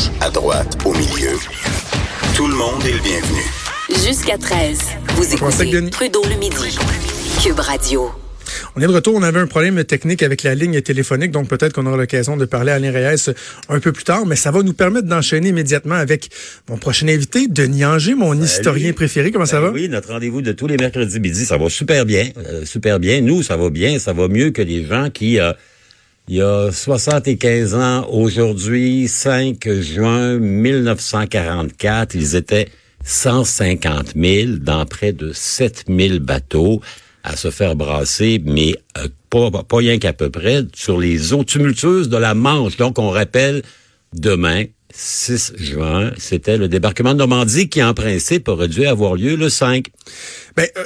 gauche, à droite, au milieu. Tout le monde est le bienvenu. Jusqu'à 13, vous écoutez Trudeau le midi. Cube Radio. On est de retour. On avait un problème technique avec la ligne téléphonique, donc peut-être qu'on aura l'occasion de parler à Alain Reyes un peu plus tard, mais ça va nous permettre d'enchaîner immédiatement avec mon prochain invité, Denis Anger, mon historien préféré. Comment ça Ben va? Oui, notre rendez-vous de tous les mercredis midi, ça va super bien, euh, super bien. Nous, ça va bien, ça va mieux que les gens qui, euh, il y a 75 ans, aujourd'hui, 5 juin 1944, ils étaient 150 000 dans près de 7 000 bateaux à se faire brasser, mais euh, pas, pas rien qu'à peu près, sur les eaux tumultueuses de la Manche. Donc, on rappelle, demain, 6 juin, c'était le débarquement de Normandie qui, en principe, aurait dû avoir lieu le 5. Ben, euh,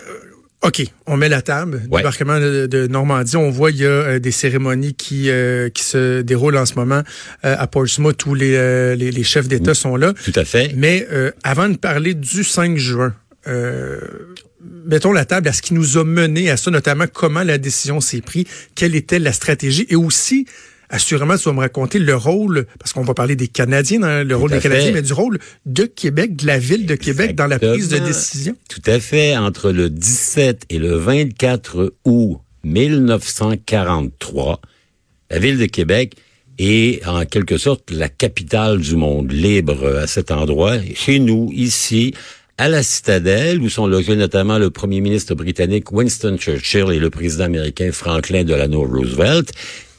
OK, on met la table. Ouais. Débarquement de, de Normandie, on voit il y a euh, des cérémonies qui euh, qui se déroulent en ce moment euh, à Portsmouth où les, euh, les, les chefs d'État sont là. Tout à fait. Mais euh, avant de parler du 5 juin, euh, mettons la table à ce qui nous a mené à ça, notamment comment la décision s'est prise, quelle était la stratégie et aussi Assurément, tu vas me raconter le rôle, parce qu'on va parler des Canadiens, le rôle des Canadiens, mais du rôle de Québec, de la ville de Québec dans la prise de décision. Tout à fait. Entre le 17 et le 24 août 1943, la ville de Québec est en quelque sorte la capitale du monde libre à cet endroit. Chez nous, ici, à la citadelle, où sont logés notamment le premier ministre britannique Winston Churchill et le président américain Franklin Delano Roosevelt,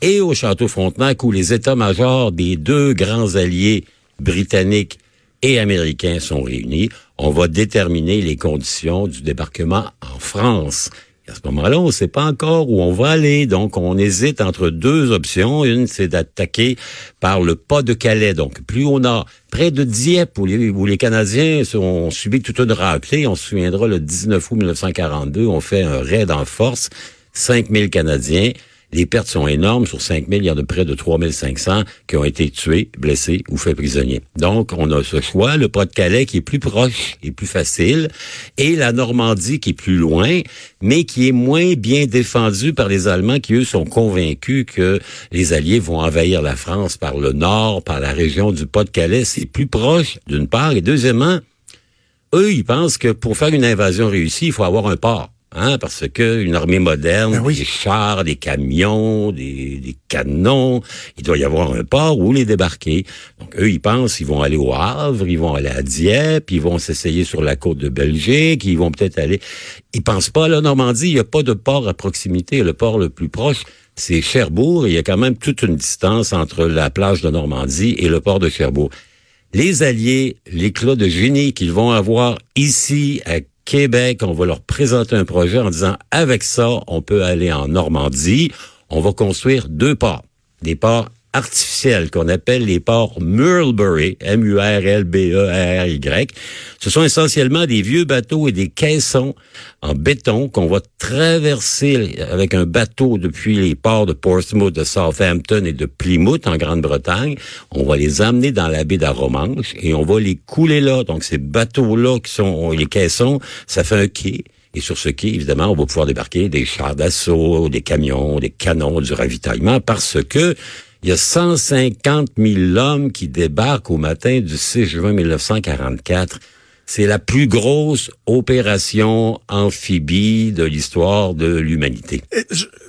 et au château Frontenac, où les états-majors des deux grands alliés britanniques et américains sont réunis. On va déterminer les conditions du débarquement en France. Et à ce moment-là, on ne sait pas encore où on va aller. Donc, on hésite entre deux options. Une, c'est d'attaquer par le pas de Calais, donc plus au nord, près de Dieppe, où les, Canadiens ont subi toute une raclée. On se souviendra, le 19 août 1942, on fait un raid en force, 5000 Canadiens. Les pertes sont énormes. Sur 5 000, il y en a près de 3 500 qui ont été tués, blessés ou faits prisonniers. Donc, on a ce choix, le Pas-de-Calais qui est plus proche et plus facile, et la Normandie qui est plus loin, mais qui est moins bien défendue par les Allemands qui, eux, sont convaincus que les Alliés vont envahir la France par le nord, par la région du Pas-de-Calais. C'est plus proche, d'une part, et deuxièmement, eux, ils pensent que pour faire une invasion réussie, il faut avoir un port. Hein, parce que une armée moderne, Ben oui. des chars, des camions, des, des canons, il doit y avoir un port où les débarquer. Donc eux, ils pensent ils vont aller au Havre, ils vont aller à Dieppe, ils vont s'essayer sur la côte de Belgique, ils vont peut-être aller. Ils pensent pas à la Normandie, il n'y a pas de port à proximité. Le port le plus proche, c'est Cherbourg. Il y a quand même toute une distance entre la plage de Normandie et le port de Cherbourg les alliés, l'éclat de génie qu'ils vont avoir ici à Québec, on va leur présenter un projet en disant avec ça, on peut aller en Normandie, on va construire deux ports, des ports artificiels qu'on appelle les ports Murlbury, M-U-R-L-B-E-R-Y. Ce sont essentiellement des vieux bateaux et des caissons en béton qu'on va traverser avec un bateau depuis les ports de Portsmouth, de Southampton et de Plymouth en Grande-Bretagne. On va les amener dans la baie d'Aromanche et on va les couler là. Donc ces bateaux-là qui sont les caissons, ça fait un quai. Et sur ce quai, évidemment, on va pouvoir débarquer des chars d'assaut, des camions, des canons, du ravitaillement, parce que il y a 150 000 hommes qui débarquent au matin du 6 juin 1944. C'est la plus grosse opération amphibie de l'histoire de l'humanité.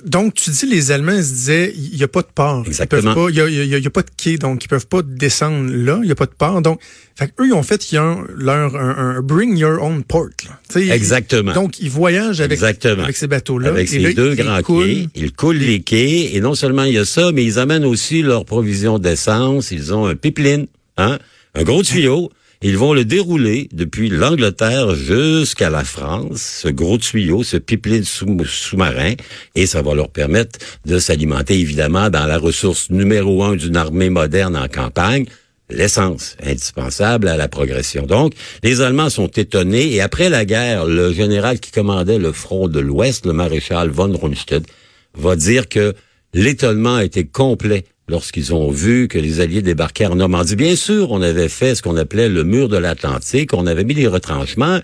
Donc, tu dis, les Allemands se disaient, il n'y a pas de port. Exactement. Il n'y a, y a- il y a pas de quai, donc ils peuvent pas descendre là. Il n'y a pas de port. Donc, fait eux, ils ont fait ils ont leur, un, un bring your own port. Exactement. Donc, ils voyagent avec, Exactement. avec ces bateaux-là. Avec ces là, deux ils grands coulent. quais, ils coulent les quais et non seulement il y a ça, mais ils amènent aussi leur provision d'essence. Ils ont un pipeline, hein, un gros tuyau. Ils vont le dérouler depuis l'Angleterre jusqu'à la France, ce gros tuyau, ce pipeline sous- sous-marin, et ça va leur permettre de s'alimenter évidemment dans la ressource numéro un d'une armée moderne en campagne, l'essence, indispensable à la progression. Donc, les Allemands sont étonnés et après la guerre, le général qui commandait le front de l'Ouest, le maréchal von Rundstedt, va dire que l'étonnement a été complet lorsqu'ils ont vu que les Alliés débarquaient en Normandie. Bien sûr, on avait fait ce qu'on appelait le mur de l'Atlantique, on avait mis des retranchements,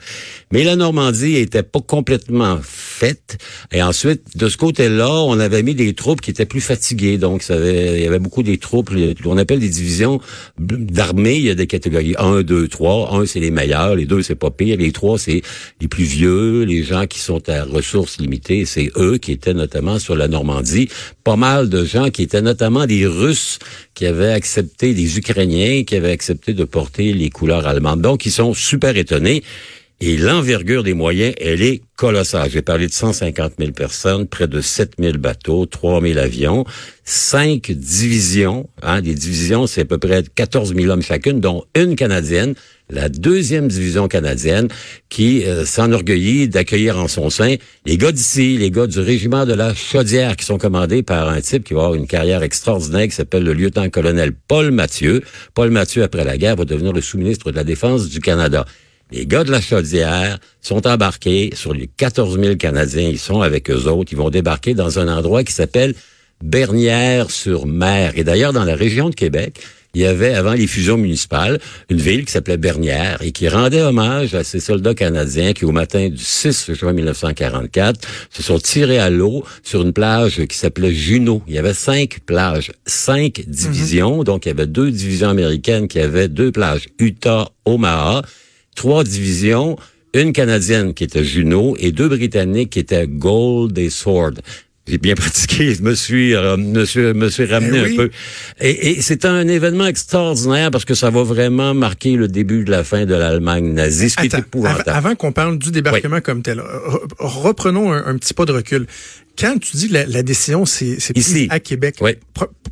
mais la Normandie était pas complètement faite. Et ensuite, de ce côté-là, on avait mis des troupes qui étaient plus fatiguées. Donc, il y avait beaucoup des troupes, qu'on appelle des divisions d'armée. Il y a des catégories 1, 2, 3. 1, c'est les meilleurs. Les deux, c'est pas pire. Les trois, c'est les plus vieux, les gens qui sont à ressources limitées. C'est eux qui étaient notamment sur la Normandie. Pas mal de gens qui étaient notamment des Russes qui avaient accepté, des Ukrainiens qui avaient accepté de porter les couleurs allemandes. Donc, ils sont super étonnés. Et l'envergure des moyens, elle est colossale. J'ai parlé de 150 000 personnes, près de 7 000 bateaux, 3 000 avions, cinq divisions. Hein, des divisions, c'est à peu près 14 000 hommes chacune, dont une canadienne, la deuxième division canadienne, qui euh, s'enorgueillit d'accueillir en son sein les gars d'ici, les gars du régiment de la Chaudière, qui sont commandés par un type qui va avoir une carrière extraordinaire, qui s'appelle le lieutenant-colonel Paul Mathieu. Paul Mathieu, après la guerre, va devenir le sous-ministre de la Défense du Canada. Les gars de la Chaudière sont embarqués sur les 14 000 Canadiens. Ils sont avec eux autres. Ils vont débarquer dans un endroit qui s'appelle Bernière-sur-Mer. Et d'ailleurs, dans la région de Québec, il y avait, avant les fusions municipales, une ville qui s'appelait Bernière et qui rendait hommage à ces soldats canadiens qui, au matin du 6 juin 1944, se sont tirés à l'eau sur une plage qui s'appelait Juno. Il y avait cinq plages, cinq divisions. Donc, il y avait deux divisions américaines qui avaient deux plages, Utah, Omaha trois divisions, une Canadienne qui était Juno et deux Britanniques qui étaient Gold et Sword. J'ai bien pratiqué, je me suis, euh, me suis, me suis ramené Eh un peu. Et, et c'est un événement extraordinaire parce que ça va vraiment marquer le début de la fin de l'Allemagne nazie, ce qui est Attends, épouvantable. Avant, avant qu'on parle du débarquement comme tel, re- reprenons un, un petit pas de recul. Quand tu dis la, la décision, c'est prise à Québec. Oui.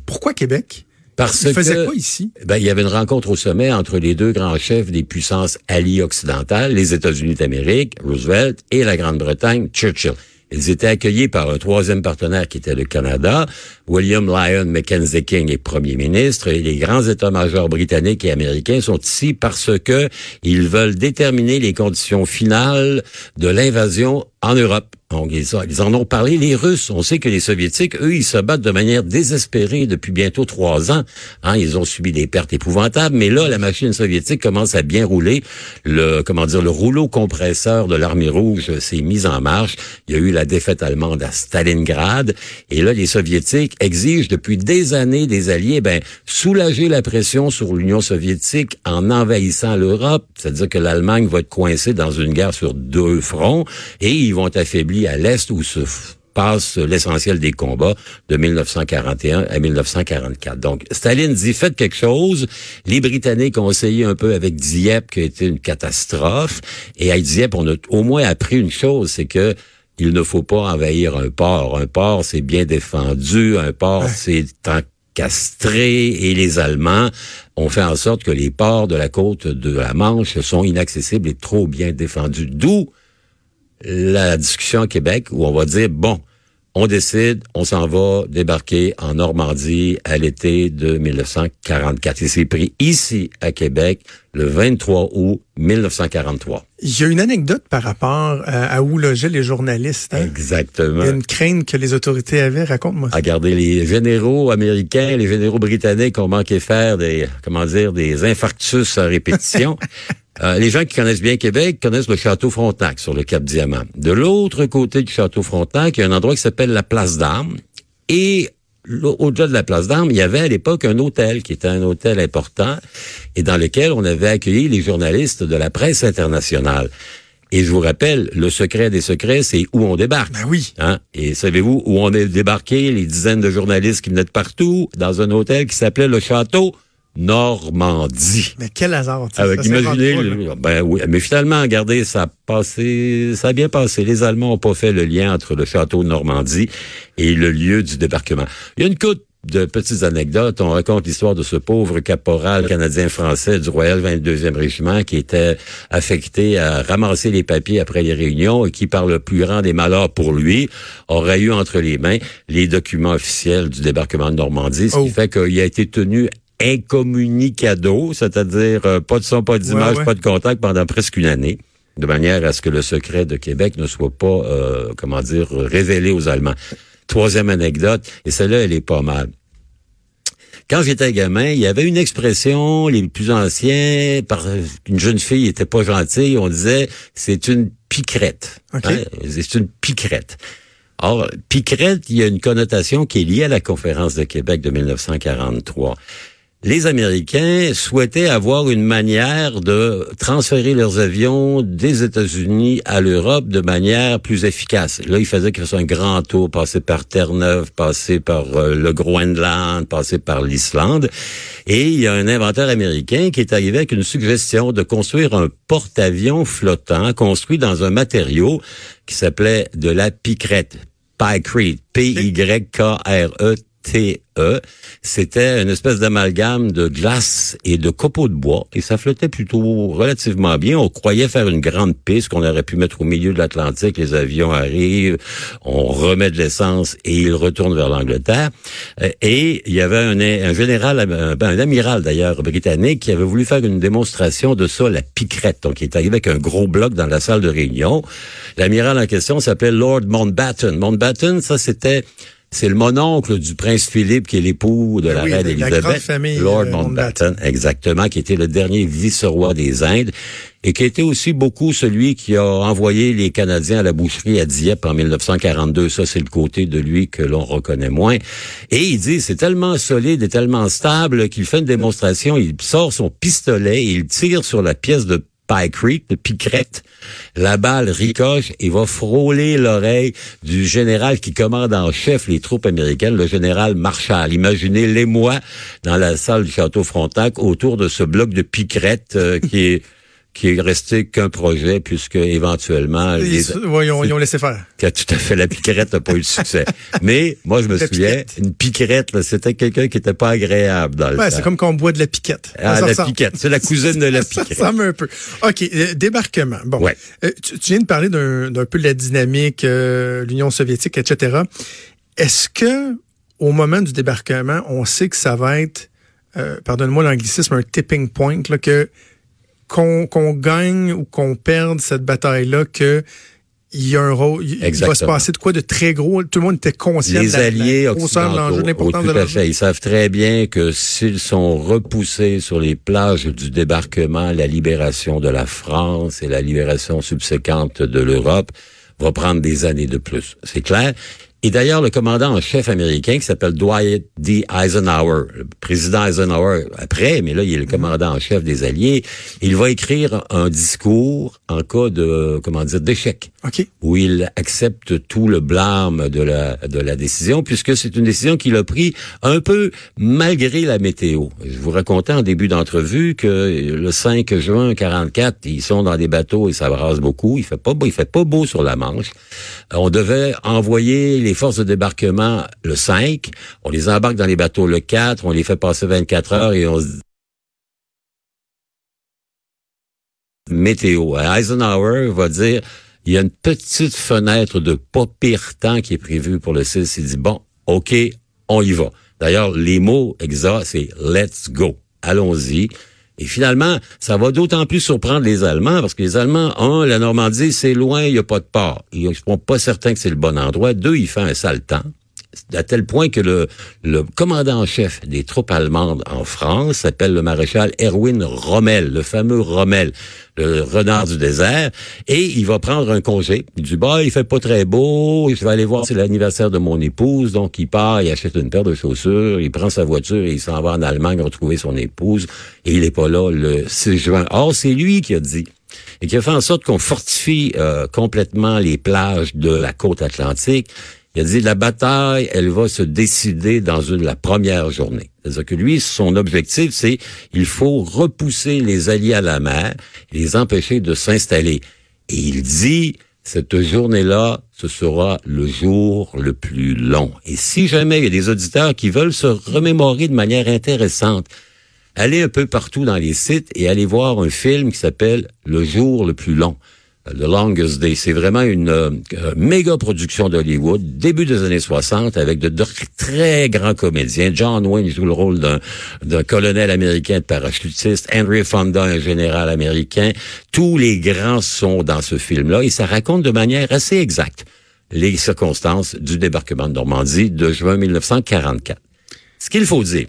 Pourquoi Québec? Parce Il faisait que, quoi ici? Ben, il y avait une rencontre au sommet entre les deux grands chefs des puissances alliées occidentales, les États-Unis d'Amérique, Roosevelt, et la Grande-Bretagne, Churchill. Ils étaient accueillis par un troisième partenaire qui était le Canada. William Lyon Mackenzie King est premier ministre et les grands états-majors britanniques et américains sont ici parce que ils veulent déterminer les conditions finales de l'invasion en Europe. Donc, ils, ils en ont parlé, les Russes. On sait que les Soviétiques, eux, ils se battent de manière désespérée depuis bientôt trois ans. Hein, ils ont subi des pertes épouvantables, mais là, la machine soviétique commence à bien rouler. Le, comment dire, le rouleau compresseur de l'armée rouge s'est mis en marche. Il y a eu la défaite allemande à Stalingrad. Et là, les Soviétiques exigent depuis des années des Alliés, ben, soulager la pression sur l'Union soviétique en envahissant l'Europe. C'est-à-dire que l'Allemagne va être coincée dans une guerre sur deux fronts et ils vont être à l'Est où se passe l'essentiel des combats de 1941 à 1944. Donc, Staline dit, faites quelque chose. Les Britanniques ont essayé un peu avec Dieppe, qui a été une catastrophe. Et à Dieppe, on a au moins appris une chose, c'est que il ne faut pas envahir un port. Un port, c'est bien défendu. Un port, c'est encastré. Et les Allemands ont fait en sorte que les ports de la côte de la Manche sont inaccessibles et trop bien défendus. D'où la discussion à Québec où on va dire, bon, on décide, on s'en va débarquer en Normandie à l'été de 1944. Et c'est pris ici à Québec le 23 août 1943. Il y a une anecdote par rapport à, à où logeaient les journalistes. hein? Exactement. Il y a une crainte que les autorités avaient. Raconte-moi ça. Regardez, les généraux américains, les généraux britanniques ont manqué faire des, comment dire, des infarctus à répétition. Euh, les gens qui connaissent bien Québec connaissent le château Frontenac sur le Cap Diamant. De l'autre côté du château Frontenac, il y a un endroit qui s'appelle la Place d'Armes. Et au-delà de la Place d'Armes, il y avait à l'époque un hôtel qui était un hôtel important et dans lequel on avait accueilli les journalistes de la presse internationale. Et je vous rappelle, le secret des secrets, c'est où on débarque. Ben oui. Hein? Et savez-vous où on est débarqué, les dizaines de journalistes qui venaient de partout, dans un hôtel qui s'appelait le Château Normandie. Mais quel hasard. tu Avec, imaginez, le- ben oui, mais finalement, regardez, ça a passé, ça a bien passé. Les Allemands n'ont pas fait le lien entre le château de Normandie et le lieu du débarquement. Il y a une coupe de petites anecdotes. On raconte l'histoire de ce pauvre caporal canadien-français du Royal 22e Régiment qui était affecté à ramasser les papiers après les réunions et qui, par le plus grand des malheurs pour lui, aurait eu entre les mains les documents officiels du débarquement de Normandie, ce Oh. qui fait qu'il a été tenu incommunicado, c'est-à-dire euh, pas de son, pas d'image, Ouais, ouais. pas de contact pendant presque une année, de manière à ce que le secret de Québec ne soit pas, euh, comment dire, révélé aux Allemands. Troisième anecdote, et celle-là, elle est pas mal. quand j'étais gamin, il y avait une expression, les plus anciens, par une jeune fille était pas gentille, on disait c'est une piquerette. Hein? C'est une piquerette. Or, piquerette, il y a une connotation qui est liée à la conférence de Québec de 1943 les Américains souhaitaient avoir une manière de transférer leurs avions des États-Unis à l'Europe de manière plus efficace. Là, ils faisaient qu'ils un grand tour, passer par Terre-Neuve, passer par euh, le Groenland, passer par l'Islande. Et il y a un inventeur américain qui est arrivé avec une suggestion de construire un porte-avions flottant construit dans un matériau qui s'appelait de la picrète. Pycrete, P-Y-K-R-E T-E. C'était une espèce d'amalgame de glace et de copeaux de bois et ça flottait plutôt relativement bien. On croyait faire une grande piste qu'on aurait pu mettre au milieu de l'Atlantique. Les avions arrivent, on remet de l'essence et ils retournent vers l'Angleterre. Euh, et il y avait un, général, un, un amiral d'ailleurs britannique qui avait voulu faire une démonstration de ça, la piquerette. Donc il est arrivé avec un gros bloc dans la salle de réunion. L'amiral en question s'appelait Lord Mountbatten. Mountbatten, ça c'était c'est le mononcle du prince Philippe qui est l'époux de la reine Elisabeth, Lord euh, Mountbatten, exactement, qui était le dernier vice-roi des Indes et qui était aussi beaucoup celui qui a envoyé les Canadiens à la boucherie à Dieppe en 1942. Ça, c'est le côté de lui que l'on reconnaît moins. Et il dit, c'est tellement solide et tellement stable qu'il fait une démonstration, il sort son pistolet et il tire sur la pièce de La balle ricoche et va frôler l'oreille du général qui commande en chef les troupes américaines, le général Marshall. Imaginez l'émoi dans la salle du château Frontenac autour de ce bloc de Picrette euh, qui est qui est resté qu'un projet puisque éventuellement les, ils, ont, laissé faire. Que tout à fait la piquerette n'a pas eu de succès. Mais moi je me souviens, une piquerette c'était quelqu'un qui était pas agréable dans le ouais, c'est comme quand on boit de la piquette. Ah, la piquette, c'est la cousine de la piquette. ça ressemble un peu. OK, euh, débarquement. Bon. Ouais. Euh, tu, viens de parler d'un peu de la dynamique euh, l'Union soviétique etc. Est-ce que au moment du débarquement, on sait que ça va être pardonne-moi l'anglicisme un tipping point là que qu'on gagne ou qu'on perde cette bataille-là, que il y a un rôle, il va se passer de quoi de très gros. Tout le monde était conscient Les de la, alliés occidentaux, l'importance de fait. Ils savent très bien que s'ils sont repoussés sur les plages du débarquement, la libération de la France et la libération subséquente de l'Europe va prendre des années de plus. C'est clair. Et d'ailleurs, le commandant en chef américain qui s'appelle Dwight D. Eisenhower, le président Eisenhower après, mais là, il est le commandant en chef des Alliés, il va écrire un discours en cas de, comment dire, d'échec. Okay. Où il accepte tout le blâme de la, de la décision, puisque c'est une décision qu'il a prise un peu malgré la météo. Je vous racontais en début d'entrevue que le 5 juin 44, ils sont dans des bateaux et ça brasse beaucoup. Il fait pas beau, il fait pas beau sur la Manche. On devait envoyer les forces de débarquement le 5, on les embarque dans les bateaux le 4, on les fait passer 24 heures et on se météo. Eisenhower va dire, il y a une petite fenêtre de pas pire temps qui est prévue pour le 6. Il dit, bon, OK, on y va. D'ailleurs, les mots exacts, c'est let's go. Allons-y. Et finalement, ça va d'autant plus surprendre les Allemands parce que les Allemands, un, la Normandie, c'est loin, il n'y a pas de port. Ils ne sont pas certains que c'est le bon endroit. Deux, il fait un sale temps à tel point que le, commandant en chef des troupes allemandes en France s'appelle le maréchal Erwin Rommel, le fameux Rommel, le renard du désert, et il va prendre un congé. Il dit, bah, il fait pas très beau, je vais aller voir, c'est l'anniversaire de mon épouse, donc il part, il achète une paire de chaussures, il prend sa voiture et il s'en va en Allemagne retrouver son épouse, et il est pas là le 6 juin. Or, c'est lui qui a dit et qui a fait en sorte qu'on fortifie euh, complètement les plages de la côte atlantique il a dit la bataille, elle va se décider dans une, la première journée. C'est-à-dire que lui, son objectif, c'est il faut repousser les alliés à la mer, les empêcher de s'installer. Et il dit cette journée-là, ce sera le jour le plus long. Et si jamais il y a des auditeurs qui veulent se remémorer de manière intéressante, allez un peu partout dans les sites et allez voir un film qui s'appelle Le jour le plus long. The Longest Day. C'est vraiment une euh, méga production d'Hollywood, début des années 60, avec de, très grands comédiens. John Wayne joue le rôle d'un colonel américain de parachutiste, Henry Fonda, un général américain. Tous les grands sont dans ce film-là et ça raconte de manière assez exacte les circonstances du débarquement de Normandie de juin 1944. Ce qu'il faut dire,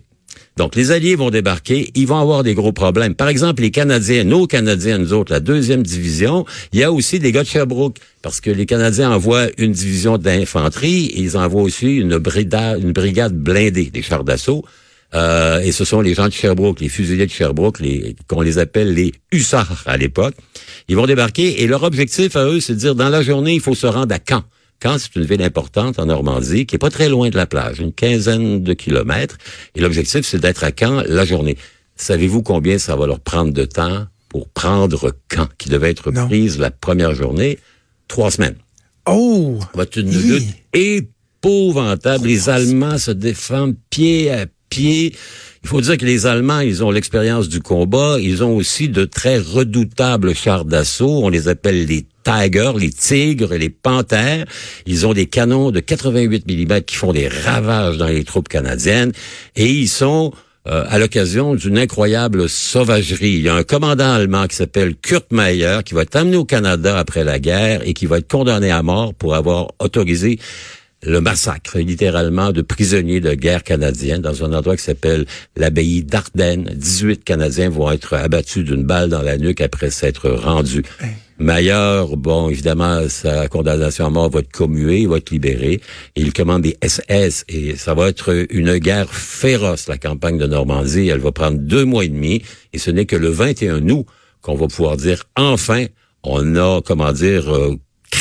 Donc, les Alliés vont débarquer, ils vont avoir des gros problèmes. Par exemple, les Canadiens, nos Canadiens, nous autres, la deuxième division, il y a aussi des gars de Sherbrooke, parce que les Canadiens envoient une division d'infanterie, ils envoient aussi une brigade, une brigade blindée, des chars d'assaut. Euh, et ce sont les gens de Sherbrooke, les fusiliers de Sherbrooke, qu'on les appelle les hussards à l'époque. Ils vont débarquer et leur objectif à eux, c'est de dire dans la journée, il faut se rendre à Caen. Caen, c'est une ville importante en Normandie qui est pas très loin de la plage, une quinzaine de kilomètres. Et l'objectif, c'est d'être à Caen la journée. Savez-vous combien ça va leur prendre de temps pour prendre Caen, qui devait être prise la première journée? Trois semaines. Oh! Va une lutte épouvantable. Les Allemands se défendent pied à il faut dire que les Allemands, ils ont l'expérience du combat. Ils ont aussi de très redoutables chars d'assaut. On les appelle les Tigers, les tigres les panthères. Ils ont des canons de 88 mm qui font des ravages dans les troupes canadiennes. Et ils sont euh, à l'occasion d'une incroyable sauvagerie. Il y a un commandant allemand qui s'appelle Kurt Meyer qui va être amené au Canada après la guerre et qui va être condamné à mort pour avoir autorisé le massacre, littéralement, de prisonniers de guerre canadiens dans un endroit qui s'appelle l'abbaye d'Ardennes. 18 Canadiens vont être abattus d'une balle dans la nuque après s'être rendus. Maillard, bon, évidemment, sa condamnation à mort va être commuée, il va être libéré. il commande des SS et ça va être une guerre féroce, la campagne de Normandie. Elle va prendre deux mois et demi et ce n'est que le 21 août qu'on va pouvoir dire enfin on a, comment dire, euh,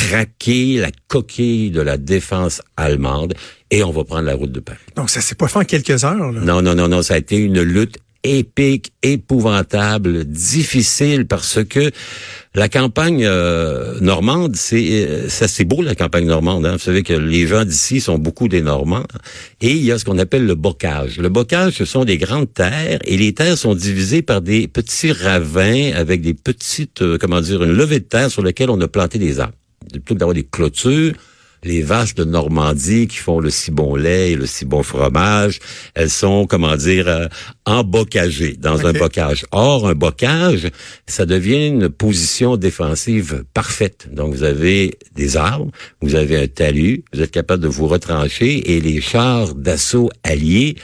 craquer la coquille de la défense allemande et on va prendre la route de Paris. Donc ça s'est pas fait en quelques heures. Là. Non, non, non, non, ça a été une lutte épique, épouvantable, difficile parce que la campagne euh, normande, c'est euh, ça c'est beau la campagne normande. Hein? Vous savez que les gens d'ici sont beaucoup des Normands. Et il y a ce qu'on appelle le bocage. Le bocage, ce sont des grandes terres et les terres sont divisées par des petits ravins avec des petites, euh, comment dire, une levée de terre sur lesquelles on a planté des arbres plutôt d'avoir des clôtures, les vaches de Normandie qui font le si bon lait et le si bon fromage, elles sont, comment dire, euh, embocagées dans un bocage. Or, un bocage, ça devient une position défensive parfaite. Donc, vous avez des arbres, vous avez un talus, vous êtes capable de vous retrancher et les chars d'assaut alliés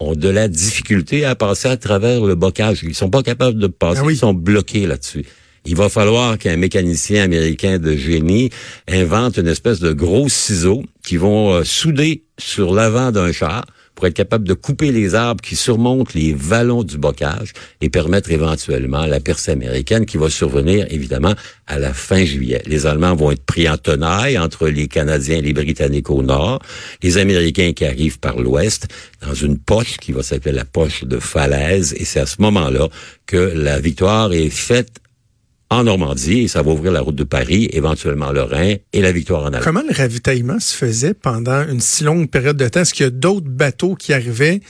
ont de la difficulté à passer à travers le bocage. Ils sont pas capables de passer, ah ils sont bloqués là-dessus il va falloir qu'un mécanicien américain de génie invente une espèce de gros ciseaux qui vont euh, souder sur l'avant d'un char pour être capable de couper les arbres qui surmontent les vallons du bocage et permettre éventuellement la percée américaine qui va survenir évidemment à la fin juillet. Les Allemands vont être pris en tenaille entre les Canadiens et les Britanniques au nord, les Américains qui arrivent par l'ouest dans une poche qui va s'appeler la poche de falaise et c'est à ce moment-là que la victoire est faite en Normandie et ça va ouvrir la route de Paris, éventuellement le Rhin et la victoire en Allemagne. Comment le ravitaillement se faisait pendant une si longue période de temps? Est-ce qu'il y a d'autres bateaux qui arrivaient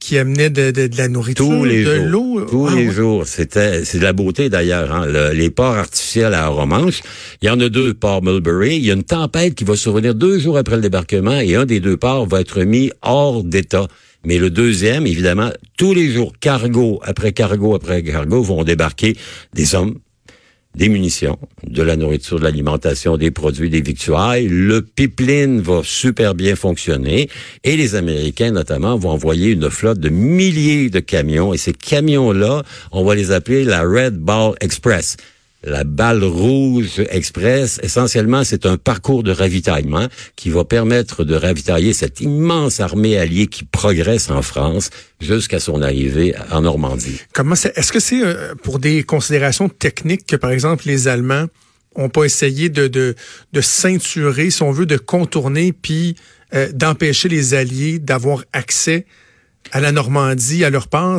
qui amenaient de, de, la nourriture, tous les de l'eau? Tous ah les jours. C'était, c'est de la beauté d'ailleurs. Hein? les ports artificiels à Romanche, il y en a deux, port Mulberry. Il y a une tempête qui va survenir deux jours après le débarquement et un des deux ports va être mis hors d'état. Mais le deuxième, évidemment, tous les jours, cargo après cargo après cargo vont débarquer des hommes, des munitions, de la nourriture, de l'alimentation, des produits, des victuailles. Le pipeline va super bien fonctionner et les Américains notamment vont envoyer une flotte de milliers de camions et ces camions-là, on va les appeler la Red Ball Express la balle rouge express, essentiellement, c'est un parcours de ravitaillement qui va permettre de ravitailler cette immense armée alliée qui progresse en France jusqu'à son arrivée en Normandie. Comment est-ce que c'est euh, pour des considérations techniques que, par exemple, les Allemands ont pas essayé de, de, de ceinturer, si on veut, de contourner, puis euh, d'empêcher les Alliés d'avoir accès à la Normandie, à leur part,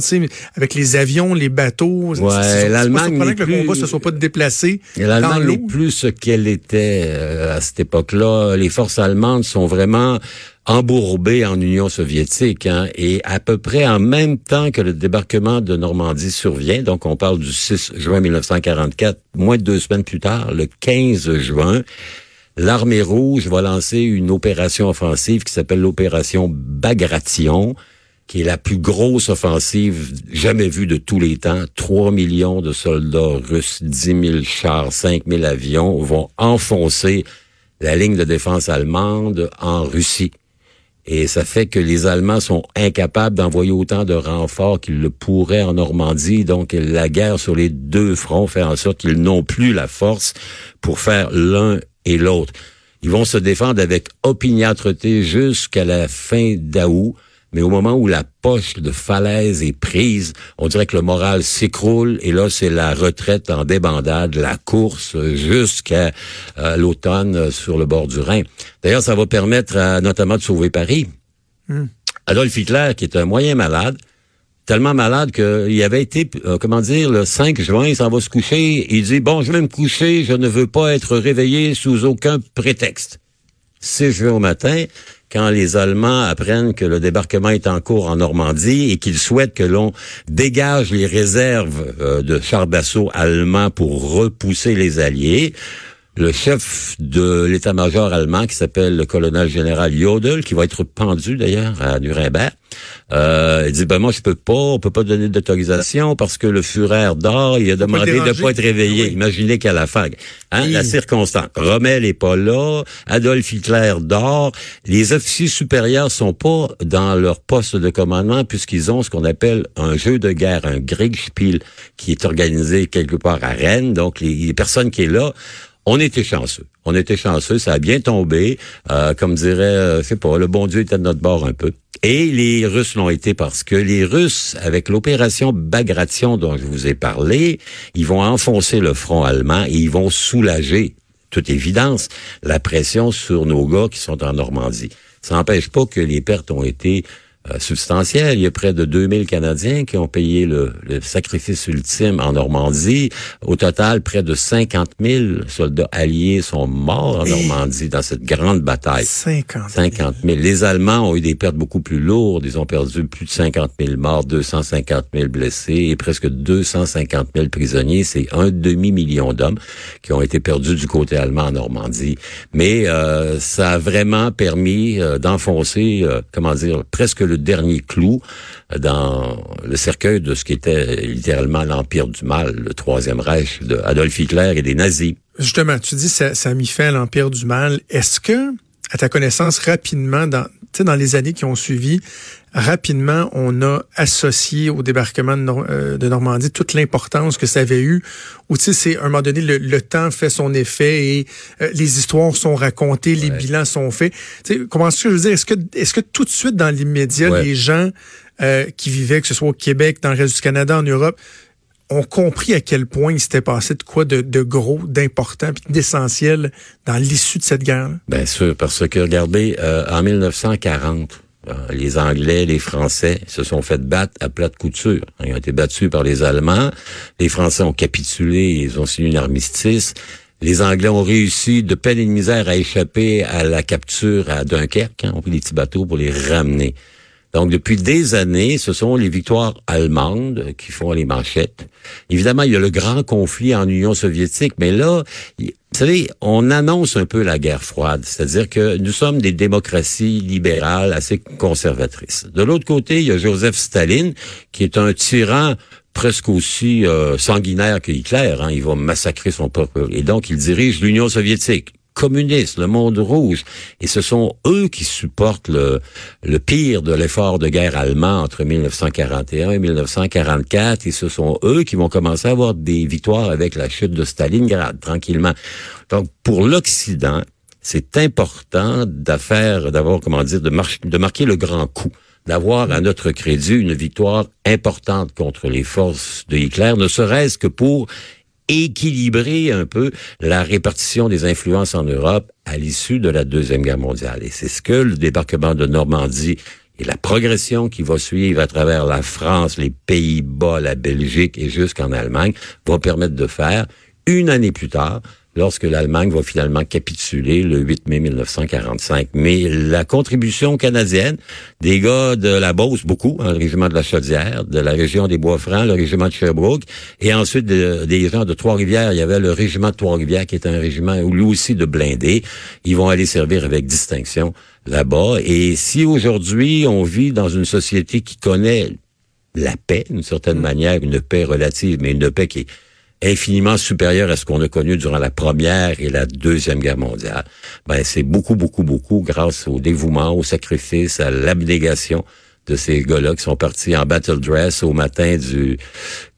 avec les avions, les bateaux. Ouais, l'Allemagne que le combat se soit pas déplacé L'Allemagne n'est plus ce qu'elle était euh, à cette époque-là. Les forces allemandes sont vraiment embourbées en Union soviétique hein, et à peu près en même temps que le débarquement de Normandie survient, donc on parle du 6 juin 1944, moins de deux semaines plus tard, le 15 juin, l'armée rouge va lancer une opération offensive qui s'appelle l'opération Bagration qui est la plus grosse offensive jamais vue de tous les temps. 3 millions de soldats russes, 10 000 chars, 5 000 avions vont enfoncer la ligne de défense allemande en Russie. Et ça fait que les Allemands sont incapables d'envoyer autant de renforts qu'ils le pourraient en Normandie. Donc la guerre sur les deux fronts fait en sorte qu'ils n'ont plus la force pour faire l'un et l'autre. Ils vont se défendre avec opiniâtreté jusqu'à la fin d'août. Mais au moment où la poche de falaise est prise, on dirait que le moral s'écroule et là, c'est la retraite en débandade, la course jusqu'à euh, l'automne sur le bord du Rhin. D'ailleurs, ça va permettre notamment de sauver Paris. Hmm. Adolf Hitler, qui est un moyen malade, tellement malade qu'il avait été, euh, comment dire, le 5 juin, il s'en va se coucher. Il dit, bon, je vais me coucher, je ne veux pas être réveillé sous aucun prétexte. 6 juin au matin, quand les Allemands apprennent que le débarquement est en cours en Normandie et qu'ils souhaitent que l'on dégage les réserves euh, de chars d'assaut allemands pour repousser les Alliés, le chef de l'état-major allemand, qui s'appelle le colonel général Jodl, qui va être pendu d'ailleurs à Nuremberg, euh, il dit ben moi je peux pas, on peut pas donner d'autorisation parce que le Führer dort, il a demandé de pas être réveillé. Ah Imaginez qu'à la fin, hein, la circonstance. Rommel est pas là, Adolf Hitler dort, les officiers supérieurs sont pas dans leur poste de commandement puisqu'ils ont ce qu'on appelle un jeu de guerre, un Kriegspiel qui est organisé quelque part à Rennes. Donc les, les personnes qui est là on était chanceux. On était chanceux, ça a bien tombé. Euh, comme dirait, euh, je sais pas, le bon Dieu était de notre bord un peu. Et les Russes l'ont été parce que les Russes, avec l'opération Bagration dont je vous ai parlé, ils vont enfoncer le front allemand et ils vont soulager, toute évidence, la pression sur nos gars qui sont en Normandie. Ça n'empêche pas que les pertes ont été substantiel. Il y a près de 2000 Canadiens qui ont payé le, sacrifice ultime en Normandie. Au total, près de 50 000 soldats alliés sont morts en Normandie dans cette grande bataille. 50 000. 50 000. Les Allemands ont eu des pertes beaucoup plus lourdes. Ils ont perdu plus de 50 000 morts, 250 000 blessés et presque 250 000 prisonniers. C'est un demi-million d'hommes qui ont été perdus du côté allemand en Normandie. Mais euh, ça a vraiment permis euh, d'enfoncer, comment dire, presque le le dernier clou dans le cercueil de ce qui était littéralement l'Empire du Mal, le Troisième Reich de Adolf Hitler et des nazis. Justement, tu dis ça, ça fin à l'Empire du Mal. Est-ce que, à ta connaissance, rapidement, dans, dans les années qui ont suivi, rapidement, on a associé au débarquement de, euh, Normandie toute l'importance que ça avait eu. Ou tu sais, c'est à un moment donné, le, temps fait son effet et euh, les histoires sont racontées, les bilans sont faits. Tu sais, comment est-ce que je veux dire Est-ce que, est-ce que tout de suite dans l'immédiat, les gens euh, qui vivaient, que ce soit au Québec, dans le reste du Canada, en Europe, ont compris à quel point il s'était passé de quoi de, gros, d'important, puis d'essentiel dans l'issue de cette guerre. Bien sûr, parce que regardez, en 1940 euh, les Anglais, les Français se sont fait battre à plate couture. Ils ont été battus par les Allemands. Les Français ont capitulé, ils ont signé une armistice. Les Anglais ont réussi de peine et de misère à échapper à la capture à Dunkerque. Hein, on pris les petits bateaux pour les ramener. Donc, depuis des années, ce sont les victoires allemandes qui font les manchettes. Évidemment, il y a le grand conflit en Union soviétique, mais là, vous savez, on annonce un peu la guerre froide, c'est-à-dire que nous sommes des démocraties libérales assez conservatrices. De l'autre côté, il y a Joseph Staline, qui est un tyran presque aussi euh, sanguinaire que Hitler. Hein. Il va massacrer son peuple. Et donc, il dirige l'Union soviétique communistes, le monde rouge. Et ce sont eux qui supportent le, le pire de l'effort de guerre allemand entre 1941 et 1944. Et ce sont eux qui vont commencer à avoir des victoires avec la chute de Stalingrad, tranquillement. Donc, pour l'Occident, c'est important d'affaire, d'avoir, comment dire, de, de marquer le grand coup d'avoir à notre crédit une victoire importante contre les forces de Hitler, ne serait-ce que pour équilibrer un peu la répartition des influences en Europe à l'issue de la Deuxième Guerre mondiale. Et c'est ce que le débarquement de Normandie et la progression qui va suivre à travers la France, les Pays-Bas, la Belgique et jusqu'en Allemagne va permettre de faire une année plus tard lorsque l'Allemagne va finalement capituler le 8 mai 1945. Mais la contribution canadienne, des gars de la Beauce, beaucoup, hein, le régiment de la Chaudière, de la région des Bois-Francs, le régiment de Sherbrooke, et ensuite des gens de Trois-Rivières, il y avait le régiment de Trois-Rivières qui est un régiment, lui aussi, de blindés. Ils vont aller servir avec distinction là-bas. Et si aujourd'hui on vit dans une société qui connaît la paix, d'une certaine mm. manière, une paix relative, mais une paix qui est infiniment supérieur à ce qu'on a connu durant la Première et la Deuxième Guerre mondiale. Ben, c'est beaucoup, beaucoup, beaucoup grâce au dévouement, au sacrifice, à l'abnégation de ces gars-là qui sont partis en battle dress au matin du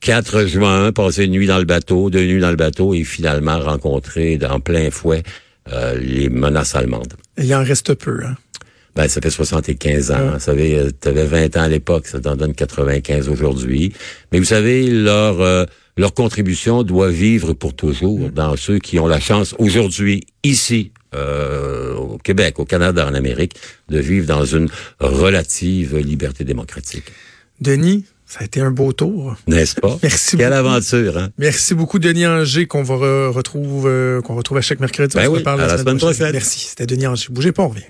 4 juin, passer une nuit dans le bateau, deux nuits dans le bateau et finalement rencontrer en plein fouet euh, les menaces allemandes. il en reste peu, hein? Ben, ça fait 75 ans. Vous savez, euh, tu avais 20 ans à l'époque, ça t'en donne 95 aujourd'hui. Mais vous savez, leur euh, leur contribution doit vivre pour toujours mm. dans ceux qui ont la chance aujourd'hui, ici, euh, au Québec, au Canada, en Amérique, de vivre dans une relative liberté démocratique. Denis, ça a été un beau tour. N'est-ce pas? Merci Quelle aventure, hein? Merci beaucoup, Denis Anger, qu'on va retrouve, qu'on retrouve à chaque mercredi. Ben oui, à la, semaine prochaine. Merci. C'était Denis Anger. Bougez pas, on revient.